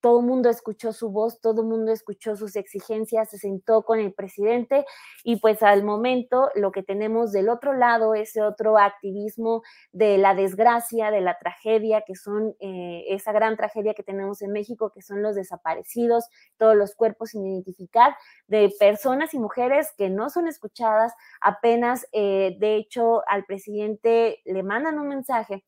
todo el mundo escuchó su voz, todo el mundo escuchó sus exigencias, se sentó con el presidente y pues al momento lo que tenemos del otro lado, ese otro activismo de la desgracia, de la tragedia, que son eh, esa gran tragedia que tenemos en México, que son los desaparecidos, todos los cuerpos sin identificar, de personas y mujeres que no son escuchadas, apenas, eh, de hecho, al presidente le mandan un mensaje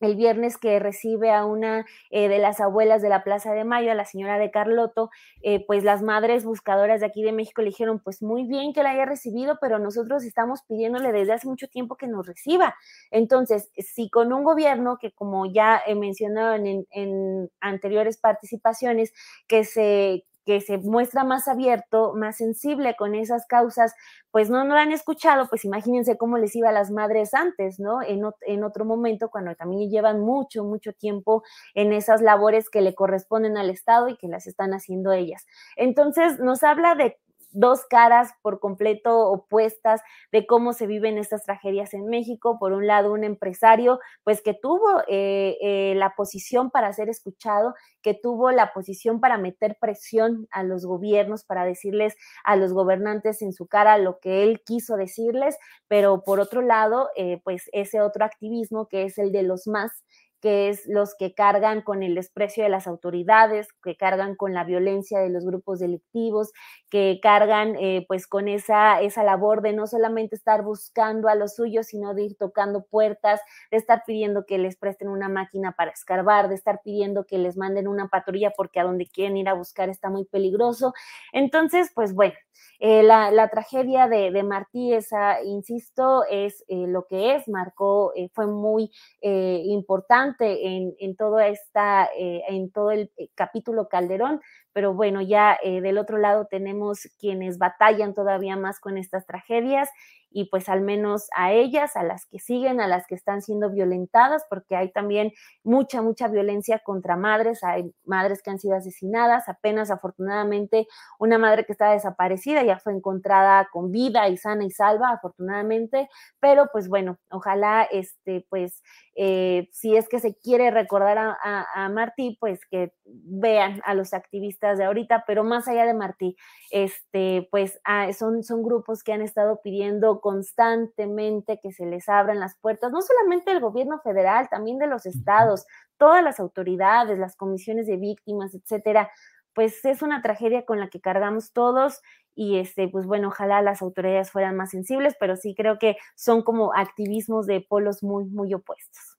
el viernes que recibe a una eh, de las abuelas de la Plaza de Mayo, a la señora de Carloto, eh, pues las madres buscadoras de aquí de México le dijeron, pues muy bien que la haya recibido, pero nosotros estamos pidiéndole desde hace mucho tiempo que nos reciba. Entonces, si con un gobierno que como ya he mencionado en, en anteriores participaciones, que se que se muestra más abierto, más sensible con esas causas, pues no, no lo han escuchado, pues imagínense cómo les iba a las madres antes, ¿no? En, en otro momento, cuando también llevan mucho, mucho tiempo en esas labores que le corresponden al Estado y que las están haciendo ellas. Entonces, nos habla de dos caras por completo opuestas de cómo se viven estas tragedias en México. Por un lado, un empresario, pues que tuvo eh, eh, la posición para ser escuchado, que tuvo la posición para meter presión a los gobiernos, para decirles a los gobernantes en su cara lo que él quiso decirles, pero por otro lado, eh, pues ese otro activismo que es el de los más, que es los que cargan con el desprecio de las autoridades, que cargan con la violencia de los grupos delictivos, que cargan eh, pues con esa, esa labor de no solamente estar buscando a los suyos, sino de ir tocando puertas, de estar pidiendo que les presten una máquina para escarbar, de estar pidiendo que les manden una patrulla porque a donde quieren ir a buscar está muy peligroso. Entonces, pues bueno, eh, la, tragedia de, Martí, esa, insisto, es eh, lo que es, marcó, fue muy importante en, en, esta, en todo el capítulo Calderón, pero bueno, ya del otro lado tenemos quienes batallan todavía más con estas tragedias y pues al menos a ellas, a las que siguen, a las que están siendo violentadas, porque hay también mucha, mucha violencia contra madres, hay madres que han sido asesinadas, apenas afortunadamente una madre que estaba desaparecida ya fue encontrada con vida y sana y salva, afortunadamente, pero pues bueno, ojalá este, pues eh, si es que se quiere recordar a, Martí, pues que vean a los activistas de ahorita, pero más allá de Martí, este, pues ah, son, son grupos que han estado pidiendo constantemente que se les abran las puertas, no solamente del gobierno federal, también de los estados, todas las autoridades, las comisiones de víctimas, etcétera, pues es una tragedia con la que cargamos todos y este, pues bueno, ojalá las autoridades fueran más sensibles, pero sí creo que son como activismos de polos muy, muy opuestos.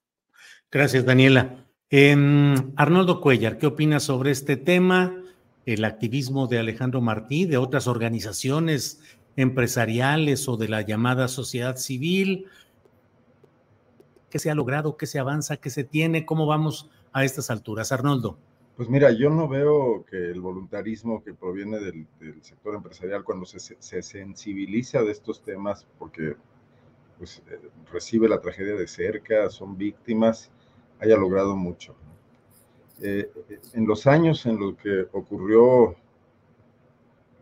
Gracias, Daniela. Arnoldo Cuellar, ¿qué opinas sobre este tema? El activismo de Alejandro Martí, de otras organizaciones empresariales o de la llamada sociedad civil. ¿Qué se ha logrado? ¿Qué se avanza? ¿Qué se tiene? ¿Cómo vamos a estas alturas? Arnoldo. Pues mira, yo no veo que el voluntarismo que proviene del, sector empresarial cuando se, sensibiliza de estos temas, porque pues, eh, recibe la tragedia de cerca, son víctimas, haya logrado mucho. Eh, en los años en los que ocurrió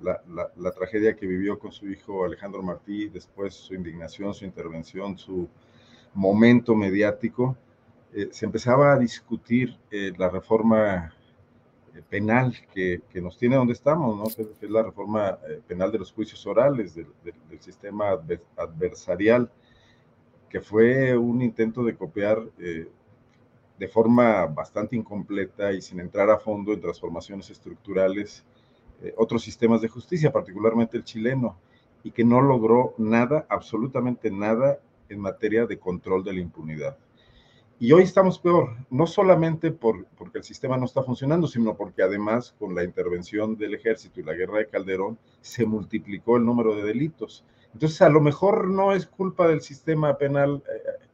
la, tragedia que vivió con su hijo Alejandro Martí, después su indignación, su intervención, su momento mediático, eh, se empezaba a discutir eh, la reforma eh, penal que, nos tiene donde estamos, ¿no? que, es la reforma penal de los juicios orales, del, sistema adversarial, que fue un intento de copiar de forma bastante incompleta y sin entrar a fondo en transformaciones estructurales eh, otros sistemas de justicia, particularmente el chileno, y que no logró nada, absolutamente nada, en materia de control de la impunidad. Y hoy estamos peor, no solamente por, porque el sistema no está funcionando, sino porque además con la intervención del ejército y la guerra de Calderón se multiplicó el número de delitos. Entonces, a lo mejor no es culpa del sistema penal eh,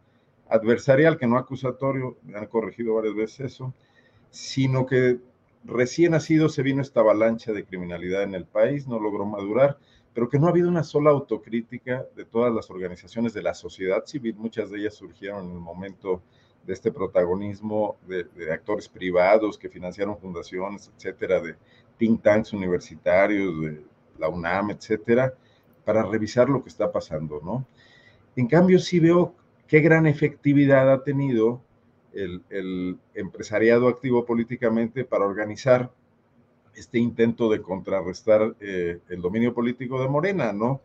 adversarial, que no acusatorio, me han corregido varias veces eso, sino que recién nacido se vino esta avalancha de criminalidad en el país, no logró madurar, pero que no ha habido una sola autocrítica de todas las organizaciones de la sociedad civil, muchas de ellas surgieron en el momento de este protagonismo de, actores privados que financiaron fundaciones, etcétera, de think tanks universitarios, de la UNAM, etcétera, para revisar lo que está pasando, ¿no? En cambio, sí veo qué gran efectividad ha tenido el, empresariado activo políticamente para organizar este intento de contrarrestar eh, el dominio político de Morena, ¿no?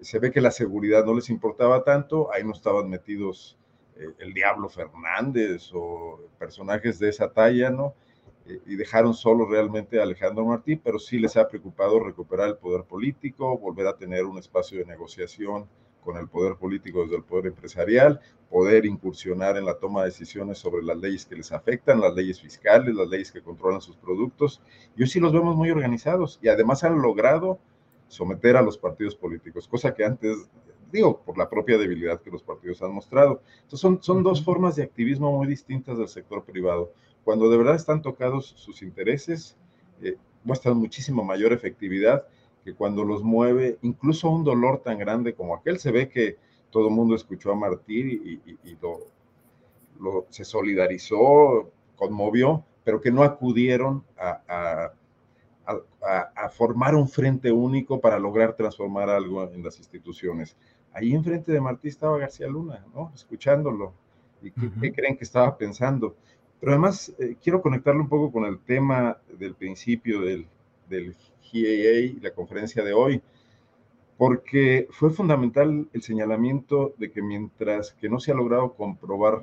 Se ve que la seguridad no les importaba tanto, ahí no estaban metidos eh, el Diablo Fernández o personajes de esa talla, ¿no? Eh, y dejaron solo realmente a Alejandro Martí, pero sí les ha preocupado recuperar el poder político, volver a tener un espacio de negociación con el poder político desde el poder empresarial, poder incursionar en la toma de decisiones sobre las leyes que les afectan, las leyes fiscales, las leyes que controlan sus productos. Y hoy sí los vemos muy organizados y además han logrado someter a los partidos políticos, cosa que antes digo, por la propia debilidad que los partidos han mostrado. Entonces son, son dos formas de activismo muy distintas del sector privado. Cuando de verdad están tocados sus intereses, eh, muestran muchísimo mayor efectividad que cuando los mueve incluso un dolor tan grande como aquel. Se ve que todo el mundo escuchó a Martí y, lo, se solidarizó, conmovió, pero que no acudieron a a, formar un frente único para lograr transformar algo en las instituciones. Ahí enfrente de Martí estaba García Luna, ¿no? Escuchándolo. ¿Y qué, creen que estaba pensando? Pero además eh, quiero conectarlo un poco con el tema del principio del, del GAA y la conferencia de hoy, porque fue fundamental el señalamiento de que mientras que no se ha logrado comprobar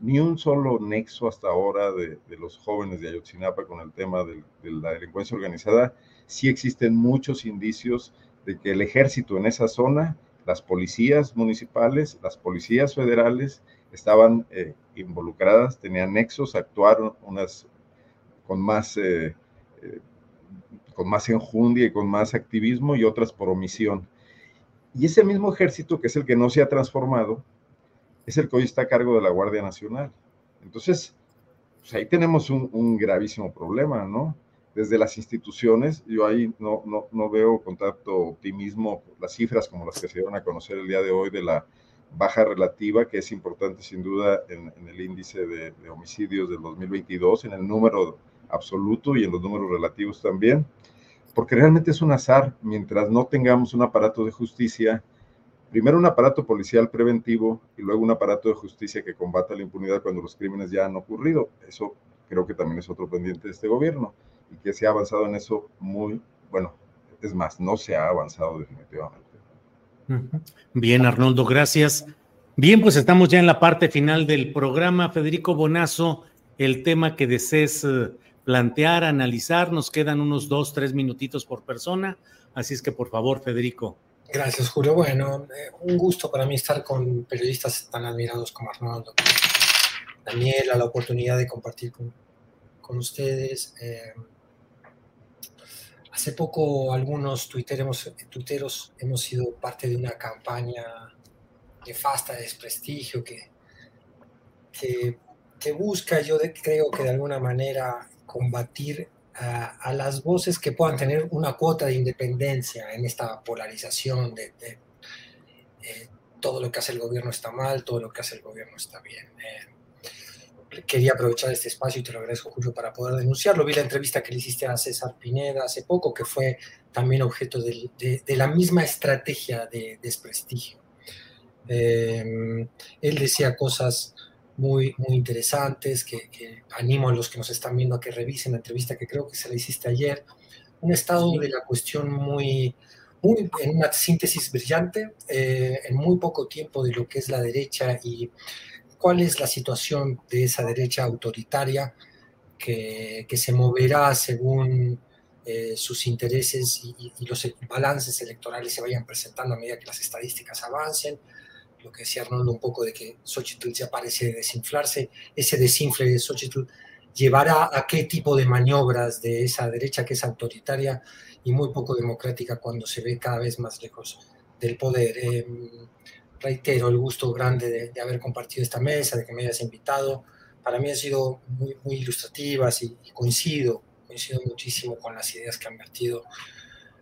ni un solo nexo hasta ahora de, los jóvenes de Ayotzinapa con el tema de, la delincuencia organizada. Sí existen muchos indicios de que el ejército en esa zona, las policías municipales, las policías federales estaban eh, involucradas, tenían nexos, actuaron unas con más, eh, eh, con más enjundia y con más activismo y otras por omisión. Y ese mismo ejército, que es el que no se ha transformado, es el que hoy está a cargo de la Guardia Nacional. Entonces, pues ahí tenemos un, gravísimo problema, ¿no? Desde las instituciones, yo ahí no, no, no, veo con tanto optimismo las cifras como las que se dieron a conocer el día de hoy de la baja relativa, que es importante sin duda en, el índice de, de, homicidios del 2022, en el número absoluto y en los números relativos también, porque realmente es un azar, mientras no tengamos un aparato de justicia primero un aparato policial preventivo y luego un aparato de justicia que combata la impunidad cuando los crímenes ya han ocurrido. Eso creo que también es otro pendiente de este gobierno y que se ha avanzado en eso muy, bueno, es más, no se ha avanzado definitivamente. Bien, Arnoldo, gracias. Bien, pues estamos ya en la parte final del programa. Federico Bonazo, el tema que desees eh, plantear, analizar, nos quedan unos dos, tres minutitos por persona, así es que por favor, Federico. Gracias, Julio. Bueno, eh, un gusto para mí estar con periodistas tan admirados como Arnoldo, Daniela, la oportunidad de compartir con, con ustedes. Eh, hace poco algunos tuiteros, hemos sido parte de una campaña nefasta de desprestigio que, que busca, yo creo que de alguna manera, combatir a, las voces que puedan tener una cuota de independencia en esta polarización de, eh, todo lo que hace el gobierno está mal, todo lo que hace el gobierno está bien. Eh, quería aprovechar este espacio y te lo agradezco, Julio, para poder denunciarlo. Vi la entrevista que le hiciste a César Pineda hace poco, que fue también objeto de, la misma estrategia de desprestigio. Eh, él decía cosas muy, muy interesantes, que, animo a los que nos están viendo a que revisen la entrevista que creo que se la hiciste ayer. Un estado de la cuestión muy, muy en una síntesis brillante, eh, en muy poco tiempo de lo que es la derecha y cuál es la situación de esa derecha autoritaria que, que se moverá según eh, sus intereses y, y, los balances electorales se vayan presentando a medida que las estadísticas avancen lo que decía Arnoldo un poco de que Xochitl ya parece desinflarse, ese desinfle de Xochitl llevará a qué tipo de maniobras de esa derecha que es autoritaria y muy poco democrática cuando se ve cada vez más lejos del poder. Em, reitero el gusto grande de, haber compartido esta mesa, de que me hayas invitado. Para mí han sido muy, ilustrativas y, coincido, coincido muchísimo con las ideas que han vertido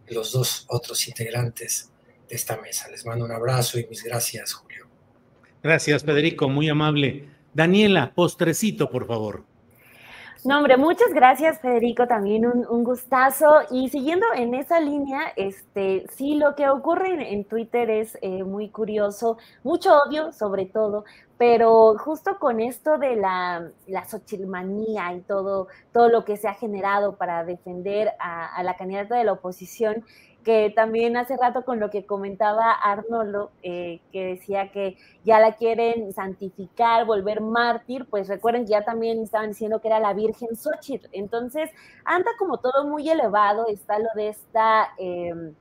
los dos otros integrantes de esta mesa. Les mando un abrazo y mis gracias, Julio. Gracias, Federico, muy amable. Daniela, postrecito, por favor. No, hombre, muchas gracias, Federico, también un, gustazo. Y siguiendo en esa línea, este, sí, lo que ocurre en, Twitter es eh, muy curioso, mucho odio sobre todo, pero justo con esto de la, la y todo, todo lo que se ha generado para defender a, a la candidata de la oposición, que también hace rato con lo que comentaba Arnoldo, eh, que decía que ya la quieren santificar, volver mártir, pues recuerden que ya también estaban diciendo que era la Virgen Xochitl. Entonces, anda como todo muy elevado, está lo de esta... Em,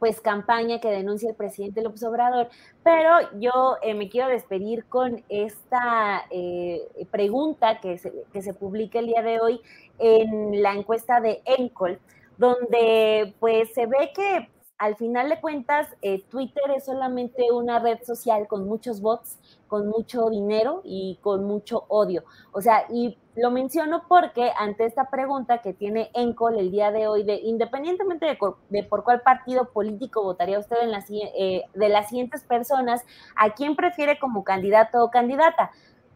pues campaña que denuncia el presidente López Obrador, pero yo eh, me quiero despedir con esta eh, pregunta que se, que se publica el día de hoy en la encuesta de Encol, donde pues se ve que al final de cuentas eh, Twitter es solamente una red social con muchos bots, con mucho dinero y con mucho odio. O sea, y lo menciono porque ante esta pregunta que tiene Encol el día de hoy, de independientemente de, por cuál partido político votaría usted en eh, de las siguientes personas, ¿a quién prefiere como candidato o candidata?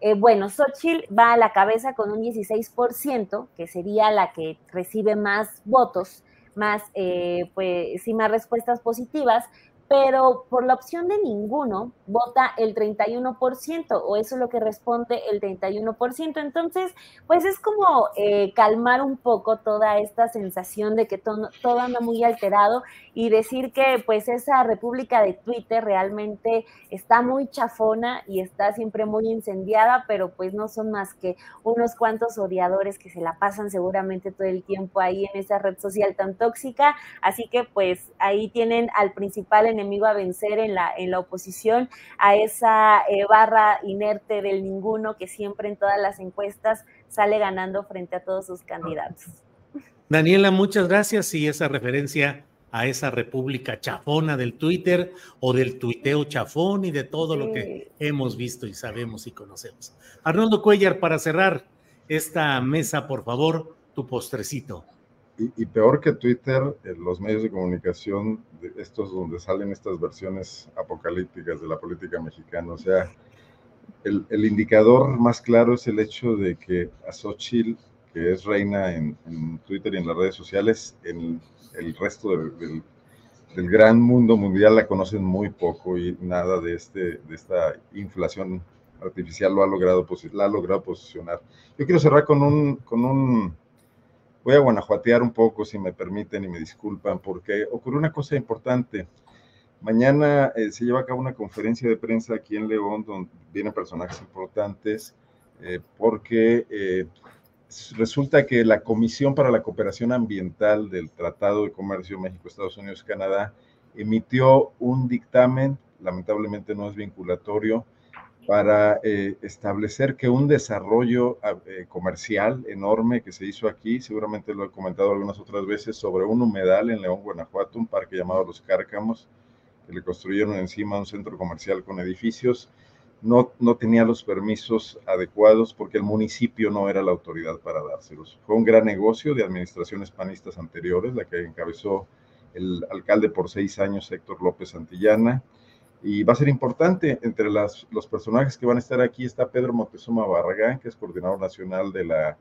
Eh, bueno, Xochitl va a la cabeza con un 16%, que sería la que recibe más votos, más, eh, pues, sí, más respuestas positivas, pero por la opción de ninguno vota el 31%, o eso es lo que responde el 31%. Entonces, pues es como eh, calmar un poco toda esta sensación de que todo, todo, anda muy alterado y decir que pues esa república de Twitter realmente está muy chafona y está siempre muy incendiada, pero pues no son más que unos cuantos odiadores que se la pasan seguramente todo el tiempo ahí en esa red social tan tóxica. Así que pues ahí tienen al principal enemigo a vencer en la, en la oposición, a esa eh, barra inerte del ninguno que siempre en todas las encuestas sale ganando frente a todos sus candidatos. Daniela, muchas gracias y esa referencia a esa república chafona del Twitter o del tuiteo chafón y de todo lo que hemos visto y sabemos y conocemos. Arnoldo Cuellar, para cerrar esta mesa, por favor, tu postrecito y, peor que Twitter, los medios de comunicación, estos donde salen estas versiones apocalípticas de la política mexicana, o sea, el, indicador más claro es el hecho de que a Xochitl, que es reina en, Twitter y en las redes sociales, en el resto del, del, gran mundo mundial la conocen muy poco y nada de, este, de esta inflación artificial lo ha logrado, la ha logrado posicionar. Yo quiero cerrar con un, con un Voy a guanajuatear un poco, si me permiten y me disculpan, porque ocurrió una cosa importante. Mañana eh, se lleva a cabo una conferencia de prensa aquí en León, donde vienen personajes importantes, eh, porque eh, resulta que la Comisión para la Cooperación Ambiental del Tratado de Comercio México, Estados Unidos, Canadá, emitió un dictamen, lamentablemente no es vinculatorio, para eh, establecer que un desarrollo ah, eh, comercial enorme que se hizo aquí, seguramente lo he comentado algunas otras veces, sobre un humedal en León, Guanajuato, un parque llamado Los Cárcamos, que le construyeron encima un centro comercial con edificios, no, no tenía los permisos adecuados porque el municipio no era la autoridad para dárselos. Fue un gran negocio de administraciones panistas anteriores, la que encabezó el alcalde por seis años, Héctor López Santillana, y va a ser importante. Entre los personajes que van a estar aquí está Pedro Montezuma Barragán, que es coordinador nacional de la,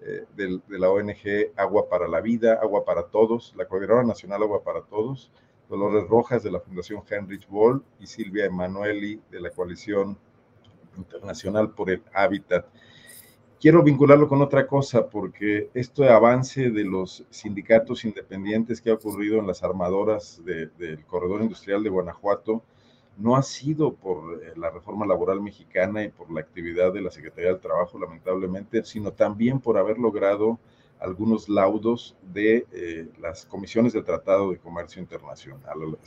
eh, de, la ONG Agua para la Vida, Agua para Todos, la coordinadora nacional Agua para Todos, Dolores Rojas de la Fundación Heinrich Boll y Silvia Emanueli de la Coalición Internacional por el Hábitat. Quiero vincularlo con otra cosa, porque este avance de los sindicatos independientes que ha ocurrido en las armadoras del corredor industrial de Guanajuato, no ha sido por eh, la reforma laboral mexicana y por la actividad de la Secretaría del Trabajo, lamentablemente, sino también por haber logrado algunos laudos de eh, las comisiones de Tratado de Comercio Internacional.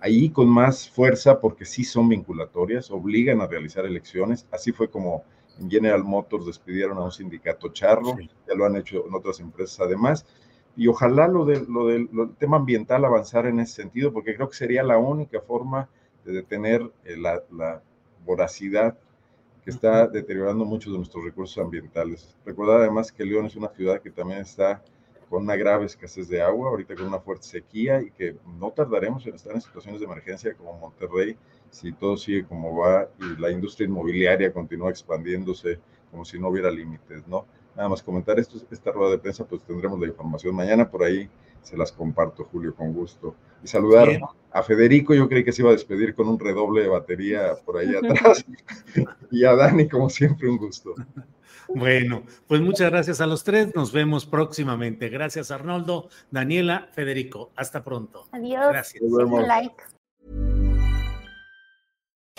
Ahí con más fuerza, porque sí son vinculatorias, obligan a realizar elecciones. Así fue como en General Motors despidieron a un sindicato charro, ya lo han hecho en otras empresas además. Y ojalá lo, de, lo del tema ambiental avanzara en ese sentido, porque creo que sería la única forma de detener eh, la, voracidad que está deteriorando muchos de nuestros recursos ambientales. Recordar además que León es una ciudad que también está con una grave escasez de agua, ahorita con una fuerte sequía y que no tardaremos en estar en situaciones de emergencia como Monterrey si todo sigue como va y la industria inmobiliaria continúa expandiéndose como si no hubiera límites, ¿no? Nada más comentar esto, esta rueda de prensa, pues tendremos la información mañana por ahí, se las comparto, Julio, con gusto. Y saludar a Federico, yo creí que se iba a despedir con un redoble de batería por ahí atrás. y a Dani, como siempre, un gusto. Bueno, pues muchas gracias a los tres. Nos vemos próximamente. Gracias, Arnoldo, Daniela, Federico. Hasta pronto. Adiós. Gracias. Like.